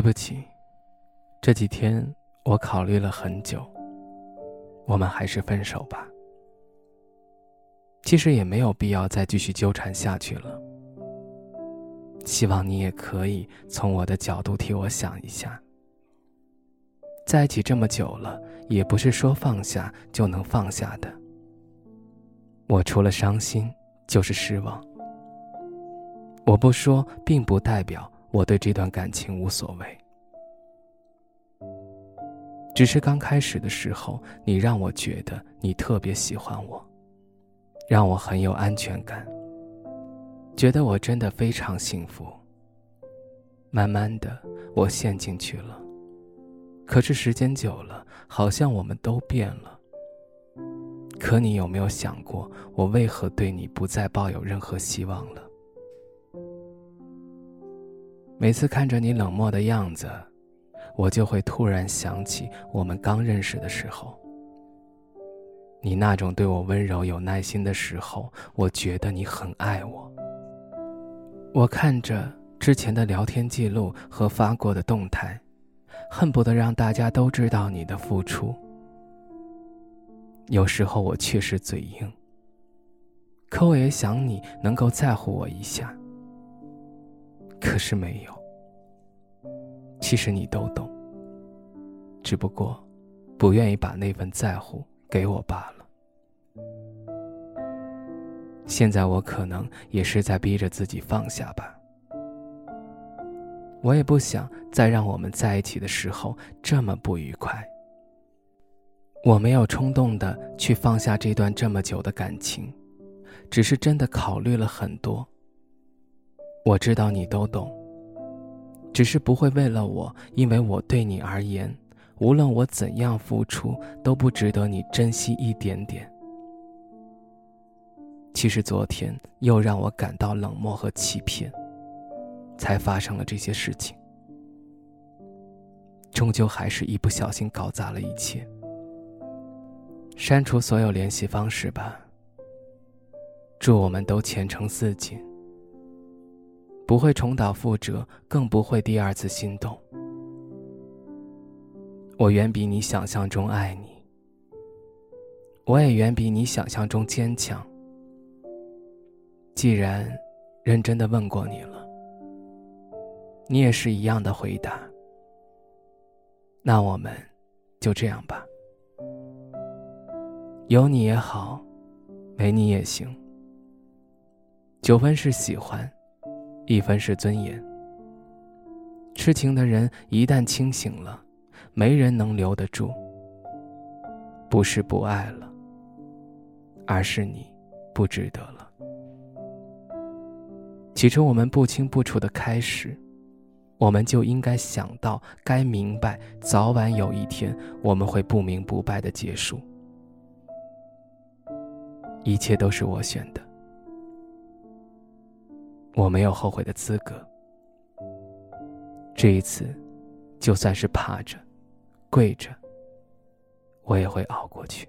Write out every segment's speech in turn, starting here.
对不起，这几天我考虑了很久，我们还是分手吧。其实也没有必要再继续纠缠下去了。希望你也可以从我的角度替我想一下。在一起这么久了，也不是说放下就能放下的。我除了伤心就是失望。我不说，并不代表。我对这段感情无所谓，只是刚开始的时候，你让我觉得你特别喜欢我，让我很有安全感，觉得我真的非常幸福。慢慢的，我陷进去了，可是时间久了，好像我们都变了。可你有没有想过，我为何对你不再抱有任何希望了？每次看着你冷漠的样子，我就会突然想起我们刚认识的时候。你那种对我温柔有耐心的时候，我觉得你很爱我。我看着之前的聊天记录和发过的动态，恨不得让大家都知道你的付出。有时候我确实嘴硬，可我也想你能够在乎我一下。可是没有。其实你都懂，只不过不愿意把那份在乎给我罢了。现在我可能也是在逼着自己放下吧。我也不想再让我们在一起的时候这么不愉快。我没有冲动的去放下这段这么久的感情，只是真的考虑了很多。我知道你都懂，只是不会为了我，因为我对你而言，无论我怎样付出，都不值得你珍惜一点点。其实昨天又让我感到冷漠和欺骗，才发生了这些事情。终究还是一不小心搞砸了一切。删除所有联系方式吧。祝我们都前程似锦。不会重蹈覆辙，更不会第二次心动。我远比你想象中爱你，我也远比你想象中坚强。既然认真的问过你了，你也是一样的回答，那我们就这样吧。有你也好，没你也行。九分是喜欢。一分是尊严。痴情的人一旦清醒了，没人能留得住。不是不爱了，而是你不值得了。起初我们不清不楚的开始，我们就应该想到，该明白，早晚有一天我们会不明不白的结束。一切都是我选的。我没有后悔的资格。这一次，就算是趴着、跪着，我也会熬过去。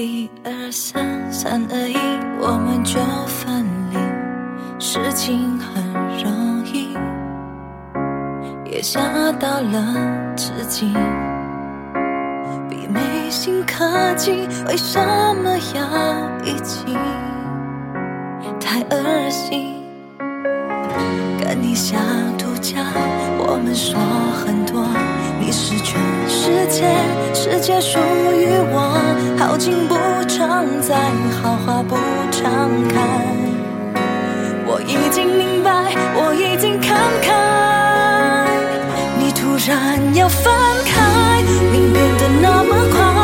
一二三，三二一，我们就分离。事情很容易，也吓到了自己。比没心靠近，为什么要一起？太恶心。跟你下毒假，我们说很多，你是全世界，世界属于我。好景不常在，好花不常开。我已经明白，我已经看开。你突然要分开，你变得那么快。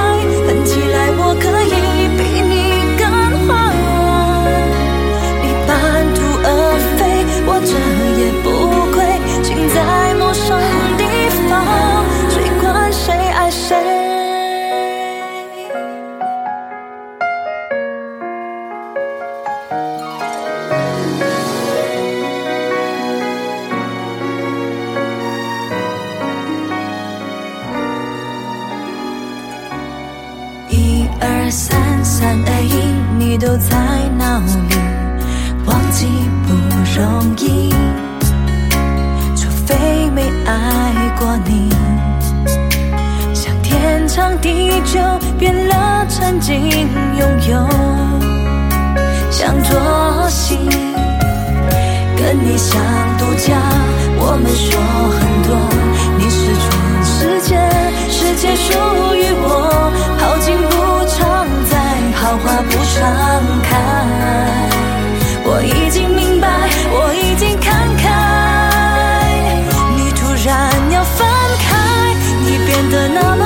二三三二一，你都在哪里？忘记不容易，除非没爱过你。像天长地久变了，曾经拥有，像作息，跟你像度假，我们说很多。的那么。